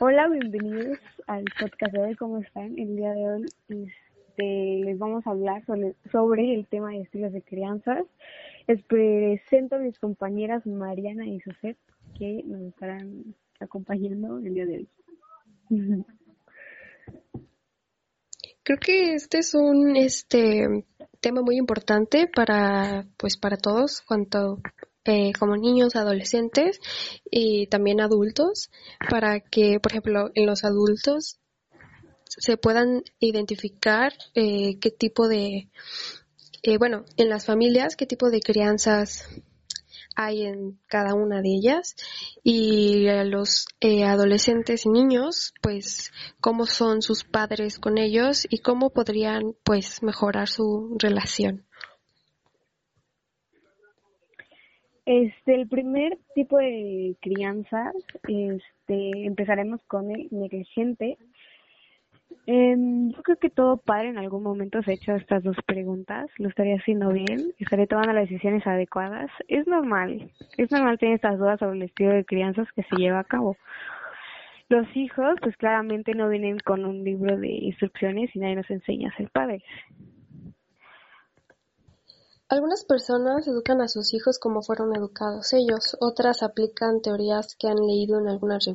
Hola, bienvenidos al podcast. ¿Cómo están? El día de hoy este, les vamos a hablar sobre, el tema de estilos de crianzas. Les presento a mis compañeras Mariana y José que nos estarán acompañando el día de hoy. Creo que este es un este tema muy importante para pues para todos, cuanto eh, como niños, adolescentes y también adultos, para que, por ejemplo, en los adultos se puedan identificar eh, qué tipo de, eh, bueno, en las familias, qué tipo de crianzas hay en cada una de ellas y a los adolescentes y niños pues cómo son sus padres con ellos y cómo podrían pues mejorar su relación. Este, el primer tipo de crianza, este, empezaremos con el negligente. Eh, yo creo que todo padre en algún momento se ha hecho estas dos preguntas. Lo estaría haciendo bien, estaría tomando las decisiones adecuadas. Es normal, es normal tener estas dudas sobre el estilo de crianzas que se lleva a cabo. Los hijos, pues claramente no vienen con un libro de instrucciones y nadie nos enseña a ser padres. Algunas personas educan a sus hijos como fueron educados ellos, otras aplican teorías que han leído en algunas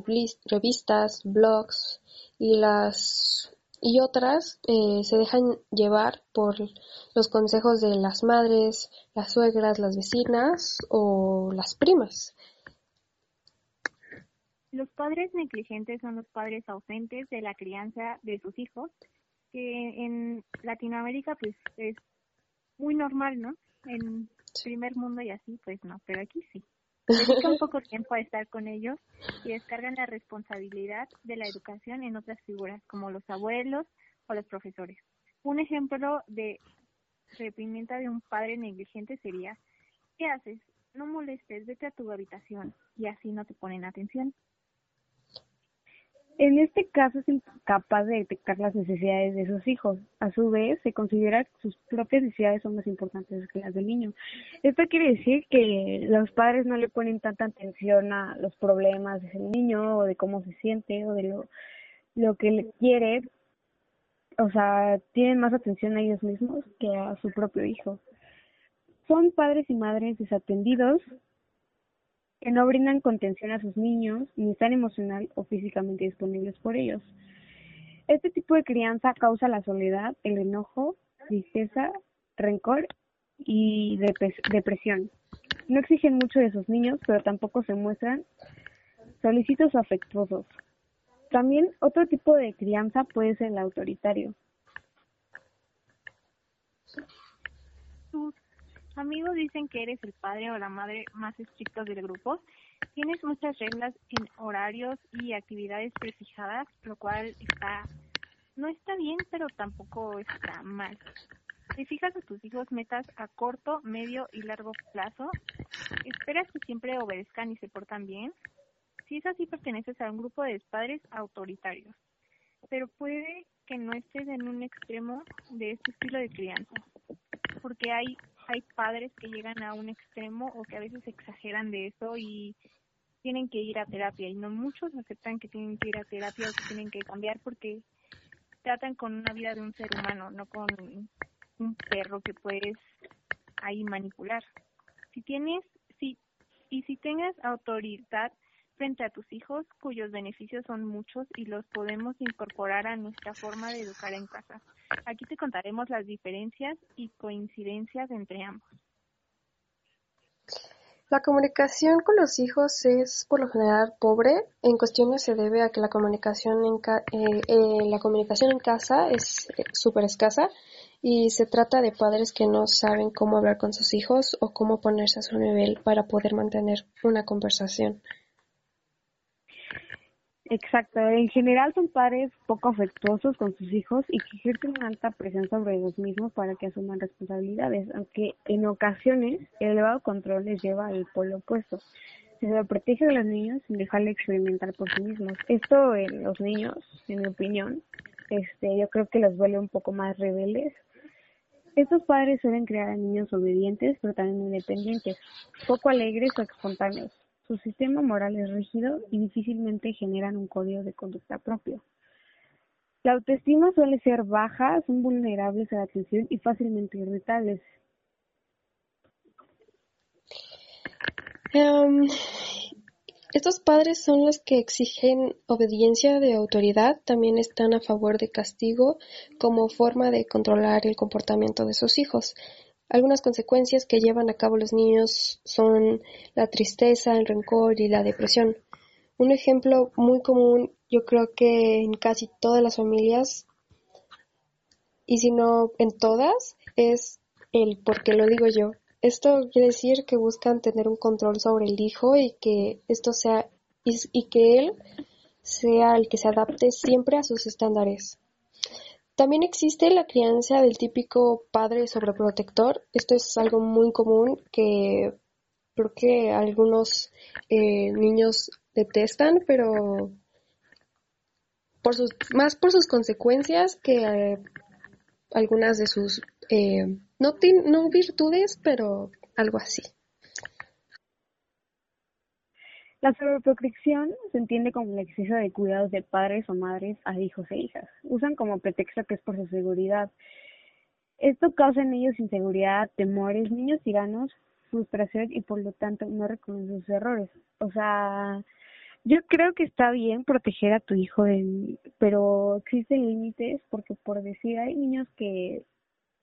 revistas, blogs y las y otras eh, se dejan llevar por los consejos de las madres, las suegras, las vecinas o las primas. Los padres negligentes son los padres ausentes de la crianza de sus hijos, que en Latinoamérica pues es muy normal, ¿no? En primer mundo y así, pues no, pero aquí sí. Dedican poco tiempo a estar con ellos y descargan la responsabilidad de la educación en otras figuras, como los abuelos o los profesores. Un ejemplo de reprimenda de un padre negligente sería, ¿qué haces? No molestes, vete a tu habitación y así no te ponen atención. En este caso es incapaz de detectar las necesidades de sus hijos. A su vez, se considera que sus propias necesidades son más importantes que las del niño. Esto quiere decir que los padres no le ponen tanta atención a los problemas del niño o de cómo se siente o de lo, lo que le quiere. O sea, tienen más atención a ellos mismos que a su propio hijo. Son padres y madres desatendidos que no brindan contención a sus niños ni están emocional o físicamente disponibles por ellos. Este tipo de crianza causa la soledad, el enojo, tristeza, rencor y depresión. No exigen mucho de sus niños, pero tampoco se muestran solicitos o afectuosos. También otro tipo de crianza puede ser el autoritario amigos dicen que eres el padre o la madre más estrictos del grupo. Tienes muchas reglas en horarios y actividades prefijadas, lo cual está no está bien, pero tampoco está mal. Si fijas a tus hijos metas a corto, medio y largo plazo, esperas que siempre obedezcan y se portan bien. Si es así, perteneces a un grupo de padres autoritarios, pero puede que no estés en un extremo de este estilo de crianza, porque hay hay padres que llegan a un extremo o que a veces exageran de eso y tienen que ir a terapia y no muchos aceptan que tienen que ir a terapia o que tienen que cambiar porque tratan con una vida de un ser humano, no con un perro que puedes ahí manipular. Si tienes, si, y si tengas autoridad frente a tus hijos, cuyos beneficios son muchos y los podemos incorporar a nuestra forma de educar en casa. Aquí te contaremos las diferencias y coincidencias entre ambos. La comunicación con los hijos es por lo general pobre. En cuestiones se debe a que la comunicación en, eh, eh, la comunicación en casa es eh, súper escasa y se trata de padres que no saben cómo hablar con sus hijos o cómo ponerse a su nivel para poder mantener una conversación. Exacto, en general son padres poco afectuosos con sus hijos y que ejercen una alta presión sobre ellos mismos para que asuman responsabilidades, aunque en ocasiones el elevado control les lleva al polo opuesto. Se protege a los niños sin dejarle experimentar por sí mismos. Esto en los niños, en mi opinión, este, yo creo que los vuelve un poco más rebeldes. Estos padres suelen crear a niños obedientes, pero también independientes, poco alegres o espontáneos Su sistema moral es rígido y difícilmente generan un código de conducta propio. La autoestima suele ser baja, son vulnerables a la atención y fácilmente irritables. Em, estos padres son los que exigen obediencia de autoridad, también están a favor de castigo como forma de controlar el comportamiento de sus hijos. Algunas consecuencias que llevan a cabo los niños son la tristeza, el rencor y la depresión. Un ejemplo muy común, yo creo que en casi todas las familias, y si no en todas, es el por qué lo digo yo. Esto quiere decir que buscan tener un control sobre el hijo y que esto sea y que él sea el que se adapte siempre a sus estándares. También existe la crianza del típico padre sobreprotector. Esto es algo muy común que creo que algunos eh, niños detestan, pero por sus, más por sus consecuencias que eh, algunas de sus, eh, no, no virtudes, pero algo así. La sobreprotección se entiende como el exceso de cuidados de padres o madres a hijos e hijas. Usan como pretexto que es por su seguridad. Esto causa en ellos inseguridad, temores, niños tiranos, frustración y por lo tanto no reconocen sus errores. O sea, yo creo que está bien proteger a tu hijo, pero existen límites porque por decir hay niños que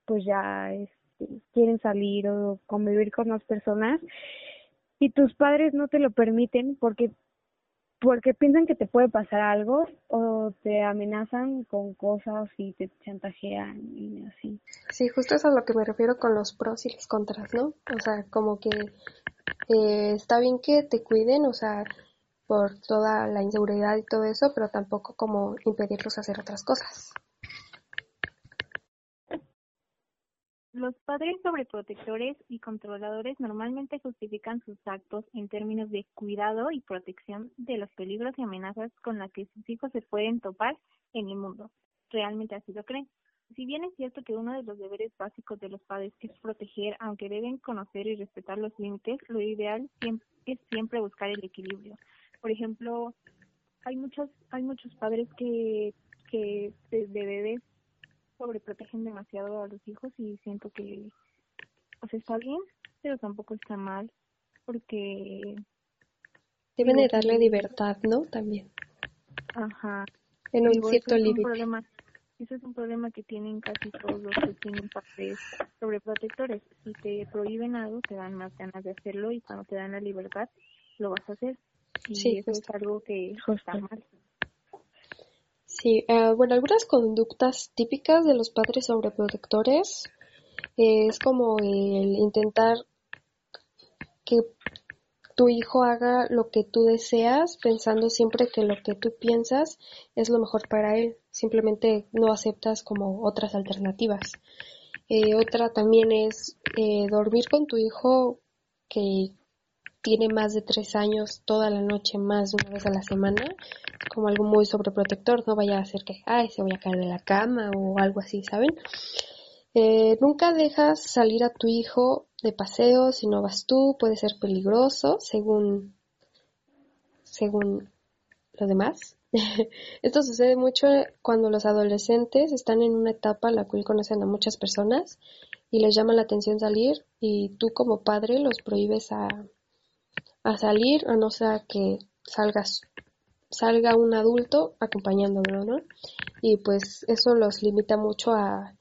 pues ya este, quieren salir o convivir con más personas y tus padres no te lo permiten porque porque piensan que te puede pasar algo o te amenazan con cosas y te chantajean y así. Sí, justo eso es a lo que me refiero con los pros y los contras, ¿no? O sea, como que eh, está bien que te cuiden, o sea, por toda la inseguridad y todo eso, pero tampoco como impedirlos hacer otras cosas. Los padres sobreprotectores y controladores normalmente justifican sus actos en términos de cuidado y protección de los peligros y amenazas con las que sus hijos se pueden topar en el mundo. Realmente así lo creen. Si bien es cierto que uno de los deberes básicos de los padres es proteger, aunque deben conocer y respetar los límites, lo ideal es siempre buscar el equilibrio. Por ejemplo, hay muchos hay muchos padres que que desde bebés sobreprotegen demasiado a los hijos y siento que pues está bien, pero tampoco está mal porque deben de darle libertad, ¿no? También. Ajá. En un cierto límite. Ese es un problema que tienen casi todos los que tienen padres sobreprotectores. Si te prohíben algo, te dan más ganas de hacerlo y cuando te dan la libertad, lo vas a hacer. Y sí, eso es algo que está mal. Sí, eh, bueno, algunas conductas típicas de los padres sobreprotectores es como el intentar que tu hijo haga lo que tú deseas, pensando siempre que lo que tú piensas es lo mejor para él. Simplemente no aceptas como otras alternativas. Eh, otra también es eh, dormir con tu hijo que tiene más de tres años toda la noche, más de una vez a la semana, como algo muy sobreprotector, no vaya a hacer que, ay, se vaya a caer de la cama o algo así, ¿saben? Eh, nunca dejas salir a tu hijo de paseo si no vas tú, puede ser peligroso según, según lo demás. Esto sucede mucho cuando los adolescentes están en una etapa en la cual conocen a muchas personas y les llama la atención salir y tú como padre los prohíbes a, a salir a no ser que salgas salga un adulto acompañándolo, ¿no? Y pues eso los limita mucho a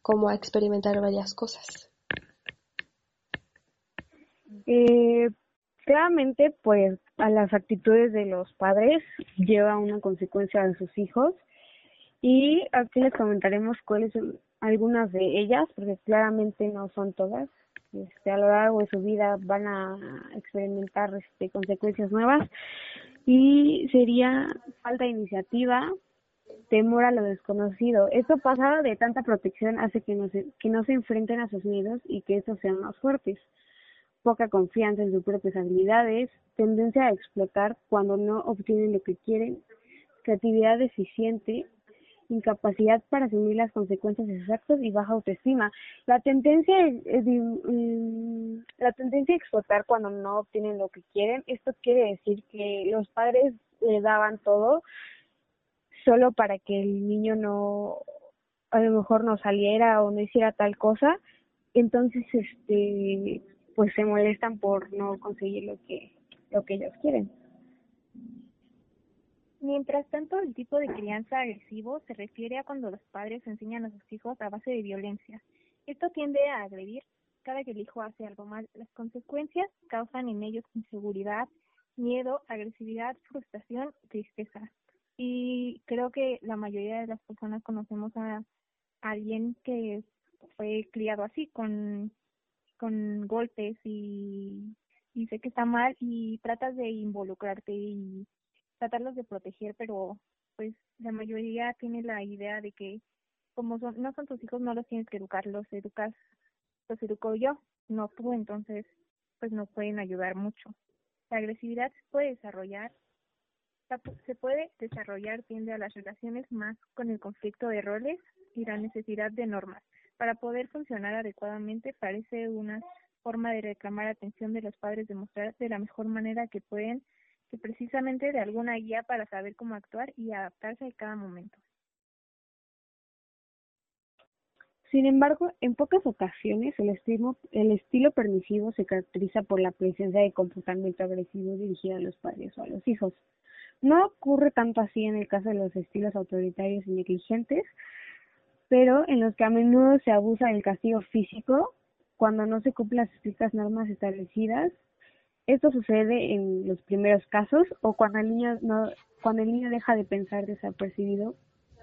como a experimentar varias cosas. Eh, claramente, pues a las actitudes de los padres lleva una consecuencia de sus hijos y aquí les comentaremos cuáles son algunas de ellas, porque claramente no son todas este, a lo largo de su vida van a experimentar este, consecuencias nuevas y sería falta de iniciativa, temor a lo desconocido. Esto pasa de tanta protección hace que no se, que no se enfrenten a sus miedos y que estos sean más fuertes. Poca confianza en sus propias habilidades, tendencia a explotar cuando no obtienen lo que quieren, creatividad deficiente incapacidad para asumir las consecuencias de sus actos y baja autoestima. La tendencia mm, la tendencia a explotar cuando no obtienen lo que quieren, esto quiere decir que los padres le daban todo solo para que el niño no a lo mejor no saliera o no hiciera tal cosa, entonces este pues se molestan por no conseguir lo que lo que ellos quieren. Mientras tanto, el tipo de crianza agresivo se refiere a cuando los padres enseñan a sus hijos a base de violencia. Esto tiende a agredir cada que el hijo hace algo mal. Las consecuencias causan en ellos inseguridad, miedo, agresividad, frustración, tristeza. Y creo que la mayoría de las personas conocemos a alguien que fue criado así, con, con golpes y, y sé que está mal y tratas de involucrarte y tratarlos de proteger, pero pues la mayoría tiene la idea de que como son, no son tus hijos, no los tienes que educar, los educas, los educo yo, no tú, entonces pues no pueden ayudar mucho. La agresividad se puede desarrollar, se puede desarrollar tiende a las relaciones más con el conflicto de roles y la necesidad de normas. Para poder funcionar adecuadamente parece una forma de reclamar atención de los padres, demostrar de la mejor manera que pueden precisamente de alguna guía para saber cómo actuar y adaptarse a cada momento. Sin embargo, en pocas ocasiones el estilo, el estilo permisivo se caracteriza por la presencia de comportamiento agresivo dirigido a los padres o a los hijos. No ocurre tanto así en el caso de los estilos autoritarios y negligentes, pero en los que a menudo se abusa del castigo físico cuando no se cumplen las estrictas normas establecidas esto sucede en los primeros casos o cuando el niño no, cuando el niño deja de pensar desapercibido,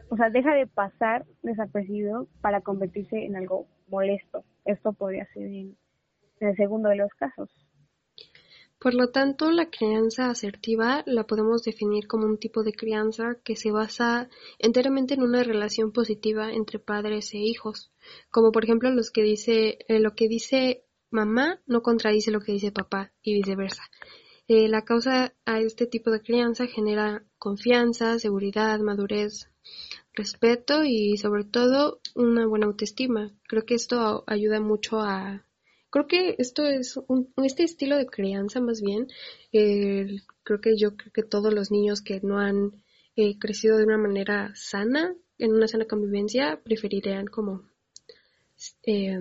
o sea, deja de pasar desapercibido para convertirse en algo molesto. Esto podría ser en, el segundo de los casos. Por lo tanto, la crianza asertiva la podemos definir como un tipo de crianza que se basa enteramente en una relación positiva entre padres e hijos, como por ejemplo los que dice, eh, lo que dice mamá no contradice lo que dice papá y viceversa. Eh, la causa a este tipo de crianza genera confianza, seguridad, madurez, respeto y sobre todo una buena autoestima. Creo que esto ayuda mucho a... Creo que esto es un, este estilo de crianza más bien. creo que yo creo que todos los niños que no han eh, crecido de una manera sana, en una sana convivencia, preferirían como eh,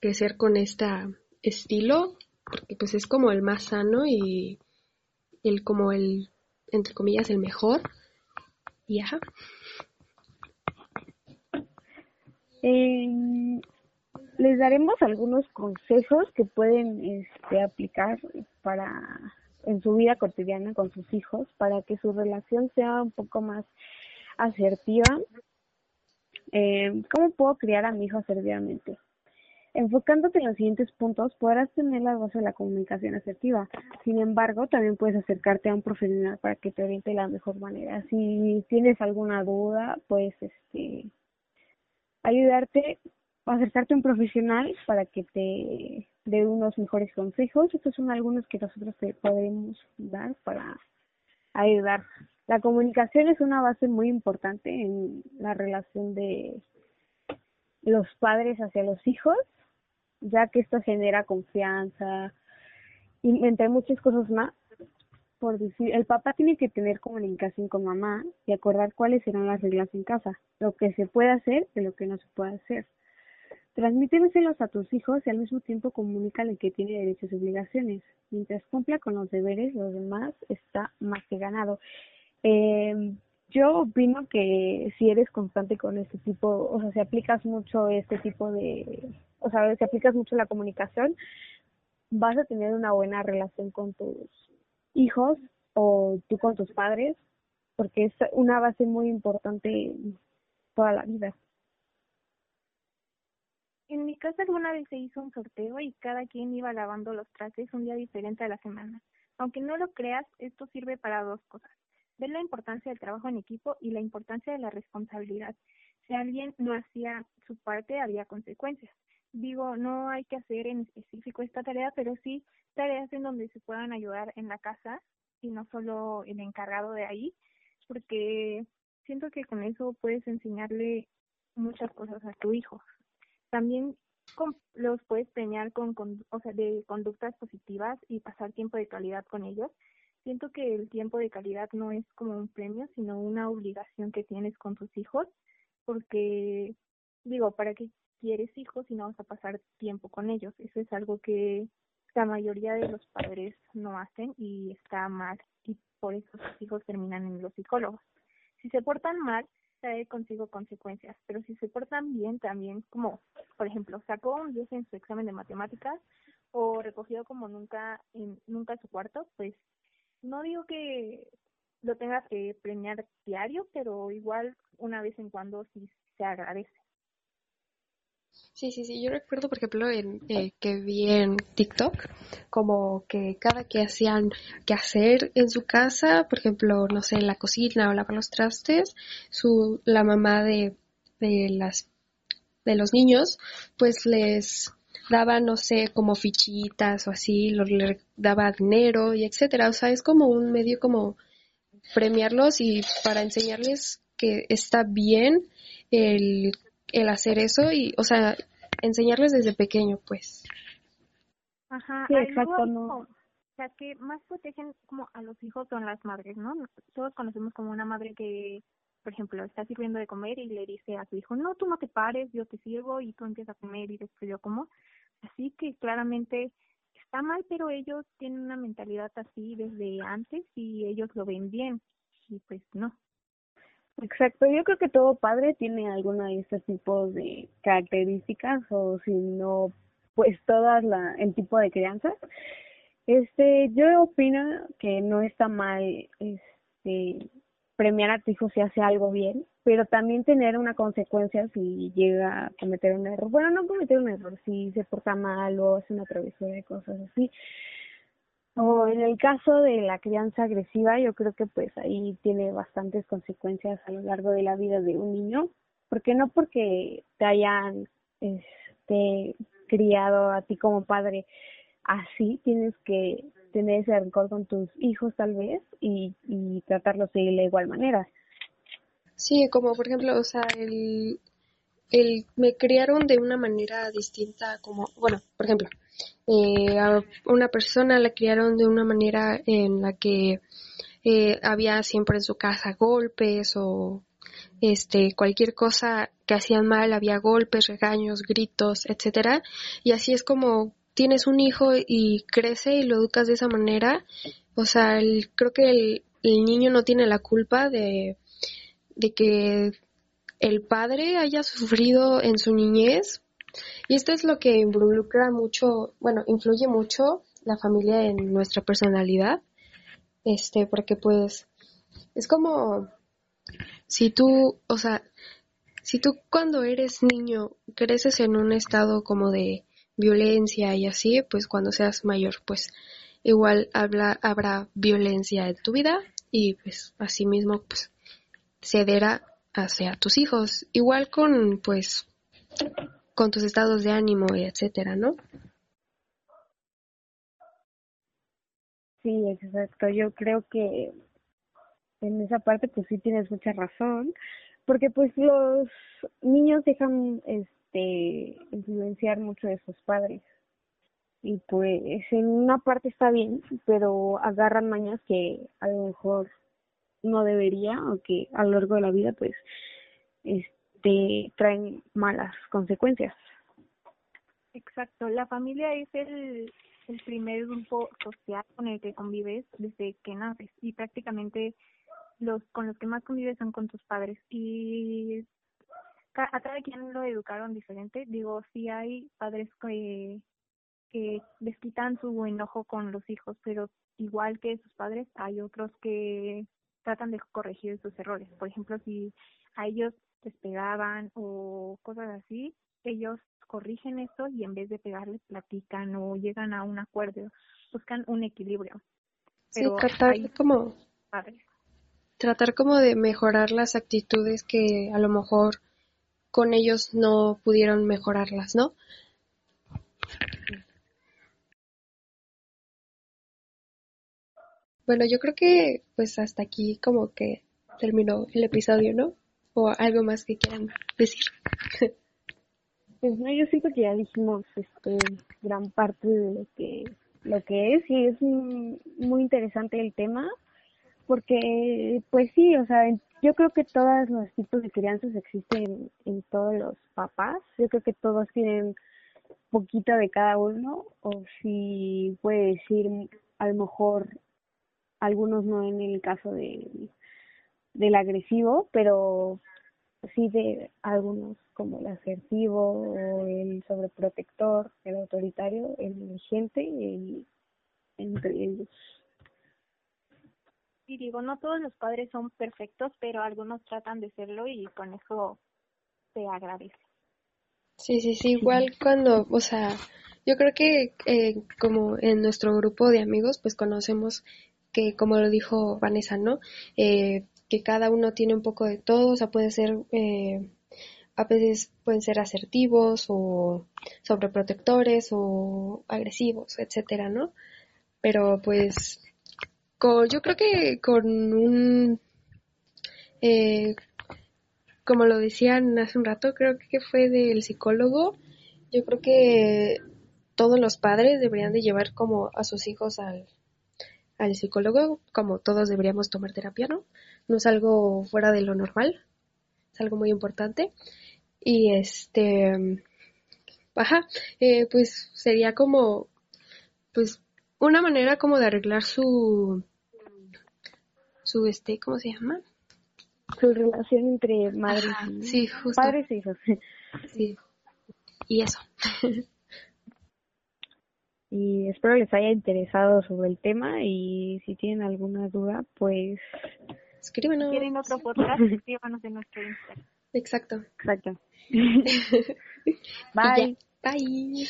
crecer con esta estilo, porque pues es como el más sano y el como el, entre comillas, el mejor. Y ajá. les daremos algunos consejos que pueden este, aplicar para en su vida cotidiana con sus hijos para que su relación sea un poco más asertiva. Eh, ¿Cómo puedo criar a mi hijo asertivamente? Enfocándote en los siguientes puntos, podrás tener la base de la comunicación asertiva. Sin embargo, también puedes acercarte a un profesional para que te oriente de la mejor manera. Si tienes alguna duda, puedes este, ayudarte acercarte a un profesional para que te dé unos mejores consejos. Estos son algunos que nosotros te podemos dar para ayudar. La comunicación es una base muy importante en la relación de los padres hacia los hijos ya que esto genera confianza y entre muchas cosas más. Por decir, el papá tiene que tener comunicación con mamá y acordar cuáles serán las reglas en casa, lo que se puede hacer y lo que no se puede hacer. Transmítemeselos a tus hijos y al mismo tiempo comunícale que tiene derechos y obligaciones. Mientras cumpla con los deberes, los demás está más que ganado. Eh, yo opino que si eres constante con este tipo, o sea, si aplicas mucho este tipo de, o sea, si aplicas mucho la comunicación, vas a tener una buena relación con tus hijos o tú con tus padres, porque es una base muy importante toda la vida. En mi casa alguna vez se hizo un sorteo y cada quien iba lavando los trastes un día diferente a la semana. Aunque no lo creas, esto sirve para dos cosas. Ver la importancia del trabajo en equipo y la importancia de la responsabilidad. Si alguien no hacía su parte, había consecuencias digo, no hay que hacer en específico esta tarea, pero sí tareas en donde se puedan ayudar en la casa y no solo el encargado de ahí, porque siento que con eso puedes enseñarle muchas cosas a tu hijo. También los puedes premiar con, con, o sea, de conductas positivas y pasar tiempo de calidad con ellos. Siento que el tiempo de calidad no es como un premio, sino una obligación que tienes con tus hijos, porque digo, ¿para qué quieres hijos si no vas a pasar tiempo con ellos? Eso es algo que la mayoría de los padres no hacen y está mal y por eso sus hijos terminan en los psicólogos. Si se portan mal, trae consigo consecuencias, pero si se portan bien también, como por ejemplo, sacó un 10 en su examen de matemáticas o recogió como nunca en nunca su cuarto, pues no digo que lo tengas que premiar diario, pero igual una vez en cuando sí se agradece. Sí, sí, sí. Yo recuerdo, por ejemplo, en, eh, que vi en TikTok como que cada que hacían que hacer en su casa, por ejemplo, no sé, en la cocina o lavar los trastes, su, la mamá de, de las de los niños, pues les daba, no sé, como fichitas o así, los, le daba dinero y etcétera. O sea, es como un medio como premiarlos y para enseñarles que está bien el el hacer eso y, o sea, enseñarles desde pequeño, pues. Ajá, sí, exacto, O sea, que más protegen como a los hijos son las madres, ¿no? Todos conocemos como una madre que, por ejemplo, está sirviendo de comer y le dice a su hijo, no, tú no te pares, yo te sirvo y tú empiezas a comer y después yo como. Así que claramente está mal, pero ellos tienen una mentalidad así desde antes y ellos lo ven bien. Y pues no. Exacto, yo creo que todo padre tiene alguna de estos tipos de características o si no, pues todas la, el tipo de crianza. Este, yo opino que no está mal este premiar a tu hijo si hace algo bien, pero también tener una consecuencia si llega a cometer un error. Bueno, no cometer un error, si se porta mal o hace una travesura de cosas así. O en el caso de la crianza agresiva, yo creo que pues ahí tiene bastantes consecuencias a lo largo de la vida de un niño, porque no porque te hayan este criado a ti como padre así, tienes que tener ese rencor con tus hijos tal vez y, y tratarlos de igual manera. Sí, como por ejemplo, o sea, el, el me criaron de una manera distinta como, bueno, por ejemplo, eh, a una persona la criaron de una manera en la que eh, había siempre en su casa golpes o este cualquier cosa que hacían mal había golpes, regaños, gritos, etcétera y así es como tienes un hijo y crece y lo educas de esa manera o sea creo que el, niño no tiene la culpa de de que el padre haya sufrido en su niñez. Y esto es lo que involucra mucho, bueno, influye mucho la familia en nuestra personalidad, este, porque pues es como si tú, o sea, si tú cuando eres niño creces en un estado como de violencia y así, pues cuando seas mayor, pues igual habla, habrá violencia en tu vida y pues así mismo pues cederá hacia tus hijos. Igual con pues con tus estados de ánimo y etcétera, ¿no? Sí, exacto. Yo creo que en esa parte pues sí tienes mucha razón, porque pues los niños dejan este influenciar mucho de sus padres. Y pues en una parte está bien, pero agarran mañas que a lo mejor no debería o que a lo largo de la vida pues este te traen malas consecuencias. Exacto, la familia es el, el primer grupo social con el que convives desde que naces y prácticamente los con los que más convives son con tus padres y a cada quien lo educaron diferente. Digo, sí hay padres que, que les quitan su enojo con los hijos, pero igual que sus padres hay otros que tratan de corregir sus errores. Por ejemplo, si a ellos les pegaban o cosas así, ellos corrigen eso y en vez de pegarles platican o llegan a un acuerdo, buscan un equilibrio. sí, tratar como tratar como de mejorar las actitudes que a lo mejor con ellos no pudieron mejorarlas, ¿no? Bueno, yo creo que pues hasta aquí como que terminó el episodio, ¿no? O algo más que quieran decir. Pues no, yo siento que ya dijimos este gran parte de lo que lo que es y es muy interesante el tema porque pues sí, o sea, yo creo que todos los tipos de crianzas existen en todos los papás. Yo creo que todos tienen poquito de cada uno o si puede decir a lo mejor algunos no en el caso de del agresivo, pero sí de algunos como el asertivo o el sobreprotector, el autoritario, el negligente y entre ellos. Y digo, no todos los padres son perfectos, pero algunos tratan de serlo y con eso se agradece. Sí, sí, sí, igual cuando, o sea, yo creo que eh, como en nuestro grupo de amigos, pues conocemos que, como lo dijo Vanessa, ¿no? Eh, que cada uno tiene un poco de todo, o sea, puede ser, eh, a veces pueden ser asertivos o sobreprotectores o agresivos, etcétera, ¿no? Pero pues, yo creo que con un, eh, como lo decían hace un rato, creo que fue del psicólogo, yo creo que todos los padres deberían de llevar como a sus hijos al, al psicólogo, como todos deberíamos tomar terapia, ¿no? no es algo fuera de lo normal, es algo muy importante. Y este, ajá, eh, pues sería como, pues una manera como de arreglar su, su este, ¿cómo se llama? Su relación entre madres y sí, justo. padres e hijos. Sí. Y eso. y espero les haya interesado sobre el tema y si tienen alguna duda, pues Escríbanos. Si quieren otro podcast, escríbanos en nuestro Instagram. Exacto. Exacto. Bye. Bye.